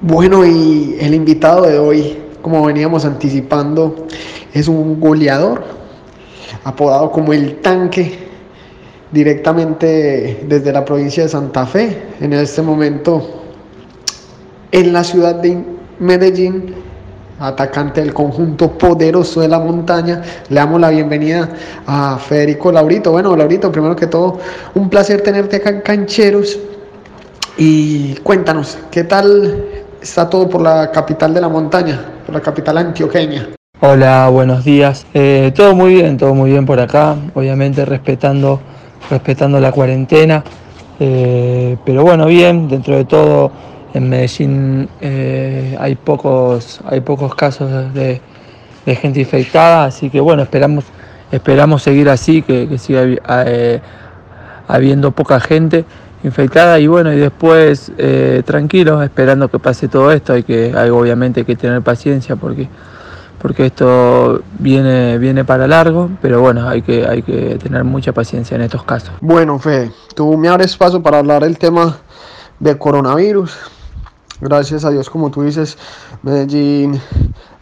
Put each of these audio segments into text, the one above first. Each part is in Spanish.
Bueno, y el invitado de hoy, como veníamos anticipando, es un goleador, apodado como el tanque, directamente desde la provincia de Santa Fe, en este momento en la ciudad de Medellín, atacante del conjunto poderoso de la montaña. Le damos la bienvenida a Federico Laurito. Bueno, Laurito, primero que todo, un placer tenerte acá en Cancheros. Y cuéntanos, ¿qué tal está todo por la capital de la montaña, por la capital antioqueña? Hola, buenos días. Eh, todo muy bien, todo muy bien por acá, obviamente respetando, respetando la cuarentena. Eh, pero bueno, bien, dentro de todo en Medellín eh, hay, pocos, hay pocos casos de, gente infectada, así que bueno, esperamos, esperamos seguir así, que, siga habiendo poca gente infectada y bueno, y después eh, tranquilos, esperando que pase todo esto, hay que, hay, obviamente hay que tener paciencia porque, porque esto viene, viene para largo, pero bueno, hay que, hay que tener mucha paciencia en estos casos. Bueno, Fede, tú me abres paso para hablar del tema de coronavirus gracias a Dios, como tú dices, Medellín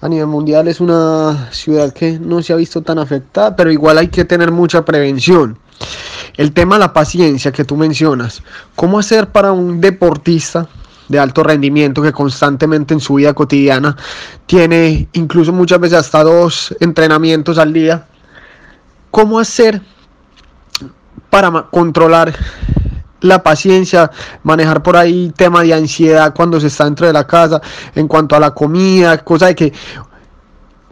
a nivel mundial es una ciudad que no se ha visto tan afectada, pero igual hay que tener mucha prevención. El tema de la paciencia que tú mencionas, ¿cómo hacer para un deportista de alto rendimiento que constantemente en su vida cotidiana tiene incluso muchas veces hasta dos entrenamientos al día? ¿Cómo hacer para controlar la paciencia, manejar por ahí tema de ansiedad cuando se está dentro de la casa, en cuanto a la comida, cosa de que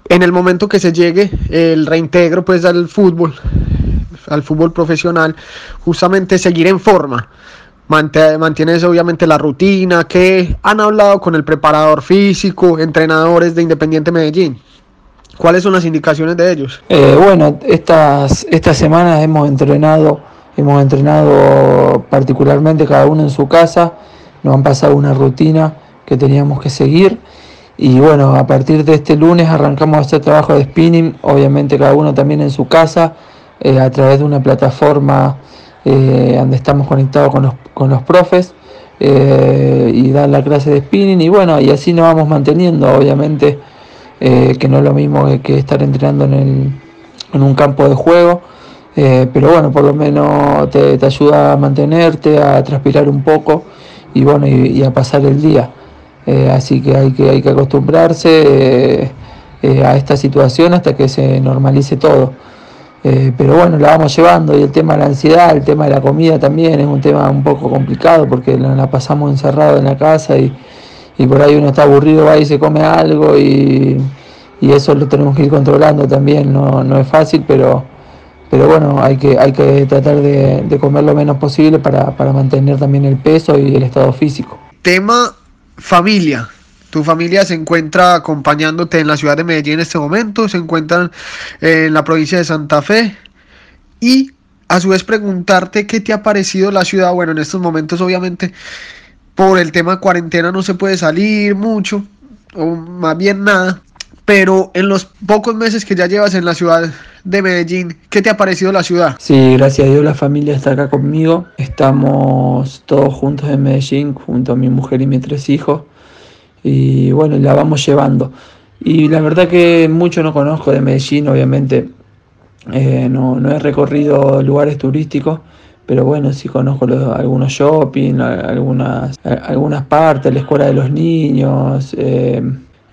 en el momento que se llegue el reintegro pues al fútbol, al fútbol profesional, justamente seguir en forma. Mantienes obviamente la rutina, que han hablado con el preparador físico, entrenadores de Independiente Medellín. ¿Cuáles son las indicaciones de ellos? Eh, bueno, estas, estas semanas hemos entrenado Hemos entrenado particularmente cada uno en su casa, nos han pasado una rutina que teníamos que seguir y bueno, a partir de este lunes arrancamos hacer trabajo de spinning, obviamente cada uno también en su casa, eh, a través de una plataforma eh, donde estamos conectados con los, con los profes eh, y dan la clase de spinning y bueno, y así nos vamos manteniendo, obviamente que no es lo mismo que estar entrenando en, en un campo de juego. Pero bueno, por lo menos te, ayuda a mantenerte, a transpirar un poco y bueno, y, a pasar el día. Así que hay que, hay que acostumbrarse a esta situación hasta que se normalice todo. Pero bueno, la vamos llevando y el tema de la ansiedad, el tema de la comida también es un tema un poco complicado porque la, pasamos encerrado en la casa y, por ahí uno está aburrido, va y se come algo y, eso lo tenemos que ir controlando también, no, no es fácil, pero pero bueno, hay que, hay que tratar de, comer lo menos posible para, mantener también el peso y el estado físico. Tema familia. Tu familia se encuentra acompañándote en la ciudad de Medellín en este momento, se encuentran en la provincia de Santa Fe y a su vez preguntarte qué te ha parecido la ciudad. Bueno, en estos momentos obviamente por el tema de cuarentena no se puede salir mucho, o más bien nada, pero en los pocos meses que ya llevas en la ciudad de Medellín, ¿qué te ha parecido la ciudad? Sí, gracias a Dios la familia está acá conmigo. Estamos todos juntos en Medellín, junto a mi mujer y mis tres hijos. Y bueno, la vamos llevando. Y la verdad que mucho no conozco de Medellín, obviamente eh, no, he recorrido lugares turísticos, pero bueno, sí conozco algunos shopping, algunas, algunas partes, la escuela de los niños. Eh,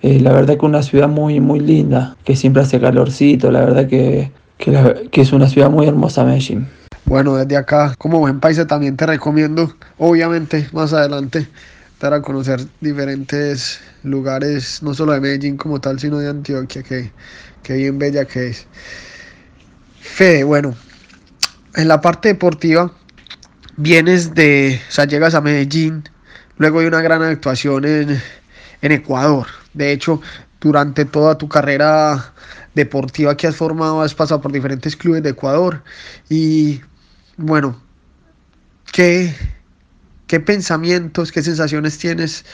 eh, la verdad que una ciudad muy, muy linda, que siempre hace calorcito, la verdad que, que, es una ciudad muy hermosa Medellín. Bueno, desde acá, como buen país, también te recomiendo, obviamente, más adelante, dar a conocer diferentes lugares, no solo de Medellín como tal, sino de Antioquia, que, que bien bella que es. Fede, bueno, en la parte deportiva, vienes de, o sea, llegas a Medellín, luego de una gran actuación en, en Ecuador. De hecho, durante toda tu carrera deportiva que has formado, has pasado por diferentes clubes de Ecuador. Y bueno, ¿qué, qué pensamientos, qué sensaciones tienes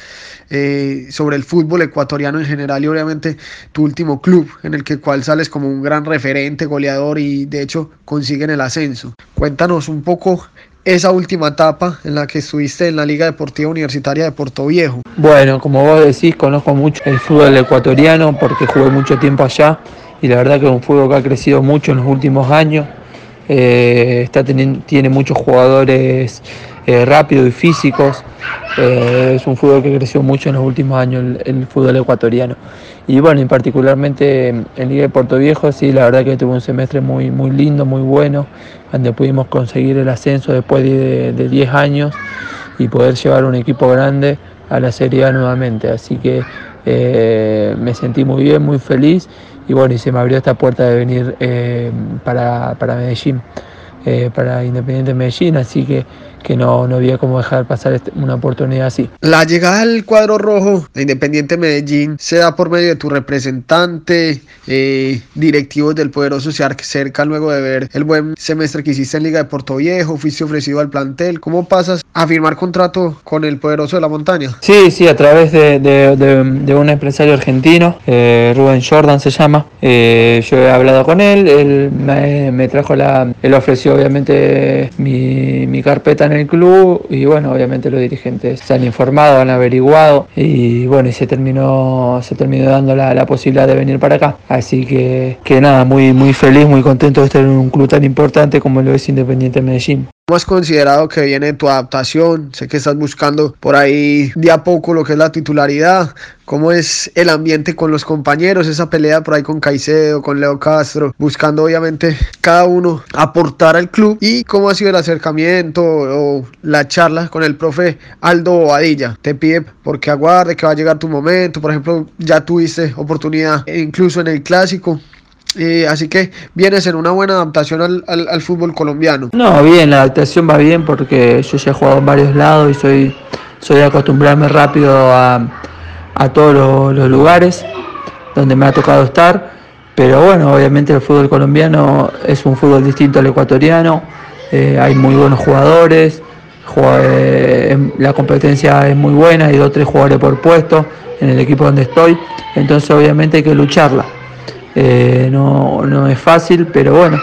eh, sobre el fútbol ecuatoriano en general y obviamente tu último club en el que cual sales como un gran referente, goleador y de hecho consiguen el ascenso? Cuéntanos un poco esa última etapa en la que estuviste en la Liga Deportiva Universitaria de Puerto Viejo? Bueno, como vos decís, conozco mucho el fútbol ecuatoriano porque jugué mucho tiempo allá y la verdad que es un fútbol que ha crecido mucho en los últimos años. Eh, tiene muchos jugadores eh, rápidos y físicos. Eh, es un fútbol que creció mucho en los últimos años, el, fútbol ecuatoriano. Y bueno, y particularmente en Liga de Puerto Viejo, sí, la verdad que tuvo un semestre muy, muy lindo, muy bueno, donde pudimos conseguir el ascenso después de, 10 años y poder llevar un equipo grande a la Serie A nuevamente. Así que eh, me sentí muy bien, muy feliz y bueno, y se me abrió esta puerta de venir para, para Medellín. Eh, para Independiente Medellín, así que, que no, no había cómo dejar pasar este, una oportunidad así. La llegada al cuadro rojo de Independiente Medellín se da por medio de tu representante, eh, directivos del poderoso cerca luego de ver el buen semestre que hiciste en Liga de Puerto Viejo, fuiste ofrecido al plantel. ¿Cómo pasas a firmar contrato con el poderoso de la montaña? Sí, sí, a través de, de, un empresario argentino, eh, Rubén Jordan se llama. yo he hablado con él, él me, me trajo la, él ofreció obviamente mi, carpeta en el club y bueno, obviamente los dirigentes se han informado, han averiguado y bueno, y se terminó, se terminó dando la, posibilidad de venir para acá. Así que, que nada, muy, muy feliz, muy contento de estar en un club tan importante como lo es Independiente Medellín. ¿Cómo has considerado que viene tu adaptación? Sé que estás buscando por ahí de a poco lo que es la titularidad. ¿Cómo es el ambiente con los compañeros? Esa pelea por ahí con Caicedo, con Leo Castro, buscando obviamente cada uno aportar al club. ¿Y cómo ha sido el acercamiento o la charla con el profe Aldo Bobadilla? Te pide porque aguarde que va a llegar tu momento. Por ejemplo, ya tuviste oportunidad incluso en el clásico. Eh, así que vienes en una buena adaptación al, al, fútbol colombiano. No, bien, la adaptación va bien porque yo ya he jugado en varios lados y soy, soy acostumbrarme rápido a, a todos los, lugares donde me ha tocado estar. Pero bueno, obviamente el fútbol colombiano es un fútbol distinto al ecuatoriano. Eh, hay muy buenos jugadores, eh, la competencia es muy buena, hay dos o tres jugadores por puesto en el equipo donde estoy. Entonces obviamente hay que lucharla. Eh, no, no, es fácil, pero bueno,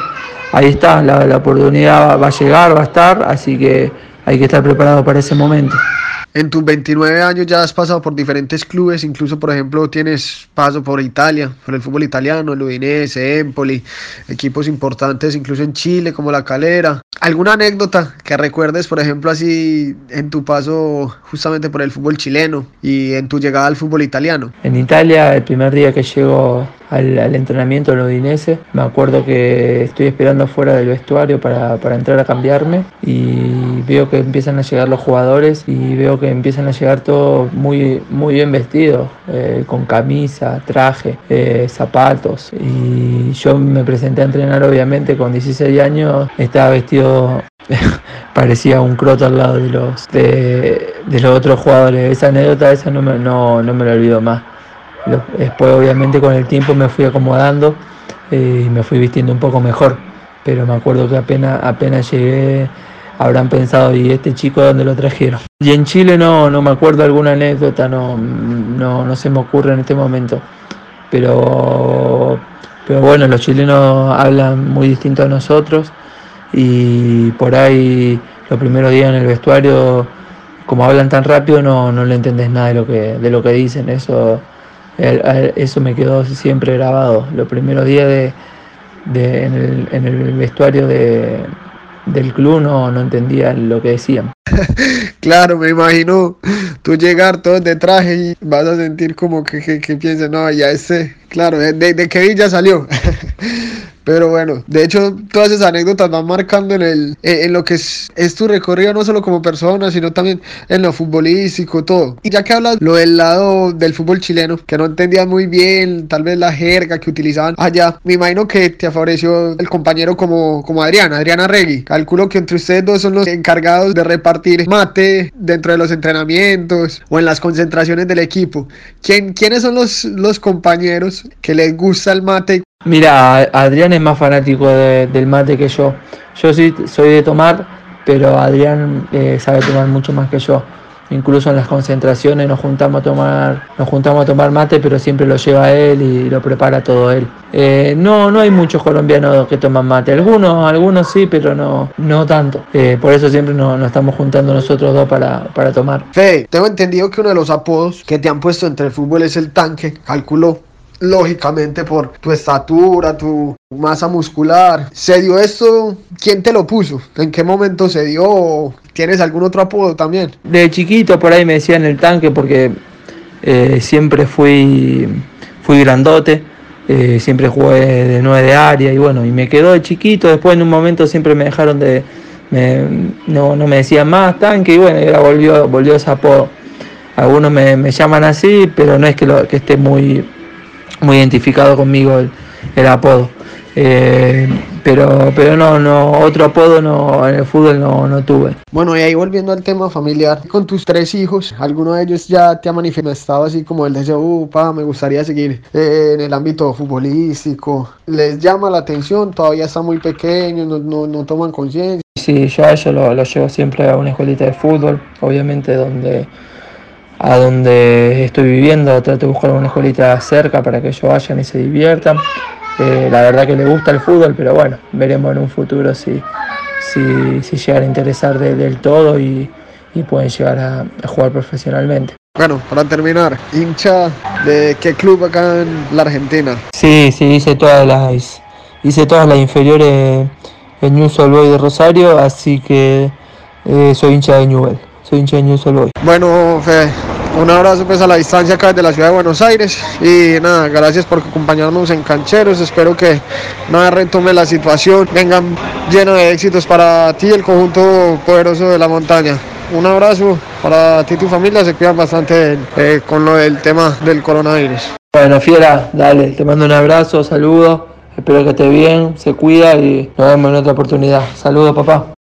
ahí está, la, la oportunidad va a llegar, va a estar, así que hay que estar preparado para ese momento. En tus 29 años ya has pasado por diferentes clubes, incluso por ejemplo tienes paso por Italia, por el fútbol italiano, el Udinese, Empoli, equipos importantes incluso en Chile como La Calera. ¿Alguna anécdota que recuerdes, por ejemplo, así en tu paso justamente por el fútbol chileno y en tu llegada al fútbol italiano? En Italia, el primer día que llego al, entrenamiento en Udinese. Me acuerdo que estoy esperando fuera del vestuario para, entrar a cambiarme y veo que empiezan a llegar los jugadores y veo que empiezan a llegar todos muy, muy bien vestidos, eh, con camisa, traje, eh, zapatos. Y yo me presenté a entrenar obviamente con 16 años, estaba vestido parecía un croto al lado de los de, los otros jugadores. Esa anécdota esa no me, no, no me la olvido más. Después obviamente con el tiempo me fui acomodando eh, y me fui vistiendo un poco mejor, pero me acuerdo que apenas, apenas llegué habrán pensado, ¿y este chico dónde lo trajeron? Y en Chile no, no me acuerdo alguna anécdota, no, no, no se me ocurre en este momento, pero, pero bueno, los chilenos hablan muy distinto a nosotros y por ahí los primeros días en el vestuario, como hablan tan rápido, no, no le entendés nada de lo que, de lo que dicen, eso eso me quedó siempre grabado. Los primeros días de, en, el, en, el, vestuario de, del club no, no entendía lo que decían. claro, me imagino tú llegar todo de traje y vas a sentir como que, que, que no, ya ese, claro, de, de, que ya salió. Pero bueno, de hecho, todas esas anécdotas van marcando en, el, en lo que es, es, tu recorrido, no solo como persona, sino también en lo futbolístico, todo. Y ya que hablas lo del lado del fútbol chileno, que no entendías muy bien, tal vez la jerga que utilizaban allá, me imagino que te favoreció el compañero como, como Adriana, Adriana Regui. Calculo que entre ustedes dos son los encargados de repartir mate dentro de los entrenamientos o en las concentraciones del equipo. ¿Quién, ¿Quiénes son los, los compañeros que les gusta el mate Mira, Adrián es más fanático del mate que yo. Yo sí soy de tomar, pero Adrián eh, sabe tomar mucho más que yo. incluso en las concentraciones nos juntamos a tomar, nos juntamos a tomar mate, pero siempre lo lleva él y lo prepara todo él. Eh, no, no hay muchos colombianos que toman mate, algunos, algunos sí, pero no, no tanto. Eh, por eso siempre nos, estamos juntando nosotros dos para, para tomar. Fe, tengo entendido que uno de los apodos que te han puesto entre el fútbol es el tanque, calculo lógicamente por tu estatura, tu masa muscular. ¿Se dio esto? ¿Quién te lo puso? ¿En qué momento se dio? ¿Tienes algún otro apodo también? De chiquito por ahí me decían el tanque porque eh, siempre fui, fui grandote. Eh, siempre jugué de nueve de área y bueno, y me quedó de chiquito. Después en un momento siempre me dejaron de. no, me decían más tanque y bueno, y ahora volvió, volvió ese apodo. Algunos me, llaman así, pero no es que, lo, que esté muy, muy identificado conmigo el, apodo. Eh, pero, pero no, no, otro apodo no, en el fútbol no, no tuve. Bueno, y ahí volviendo al tema familiar, con tus tres hijos, ¿alguno de ellos ya te ha manifestado así como el deseo, uh, pa, me gustaría seguir eh, en el ámbito futbolístico? ¿Les llama la atención? ¿Todavía están muy pequeños, no, no, no toman conciencia? Sí, yo a ellos lo, lo llevo siempre a una escuelita de fútbol, obviamente donde a donde estoy viviendo, trato de buscar una escuelita cerca para que ellos vayan y se diviertan. Eh, la verdad que les gusta el fútbol, pero bueno, veremos en un futuro si, si, si llegan a interesar del todo y, pueden llegar a, jugar profesionalmente. Bueno, para terminar, hincha de qué club acá en la Argentina? Sí, sí, hice todas las, hice todas las inferiores en News Boy de Rosario, así que eh, soy hincha de Newell soy de News Boy. Bueno, Fede, un abrazo pues a la distancia acá desde la ciudad de Buenos Aires y nada, gracias por acompañarnos en Cancheros, espero que nada retome la situación, vengan lleno de éxitos para ti el conjunto poderoso de la montaña. Un abrazo para ti y tu familia, se cuidan bastante eh, con lo del tema del coronavirus. Bueno, Fiera, dale, te mando un abrazo, saludos, espero que esté bien, se cuida y nos vemos en otra oportunidad. Saludos, papá.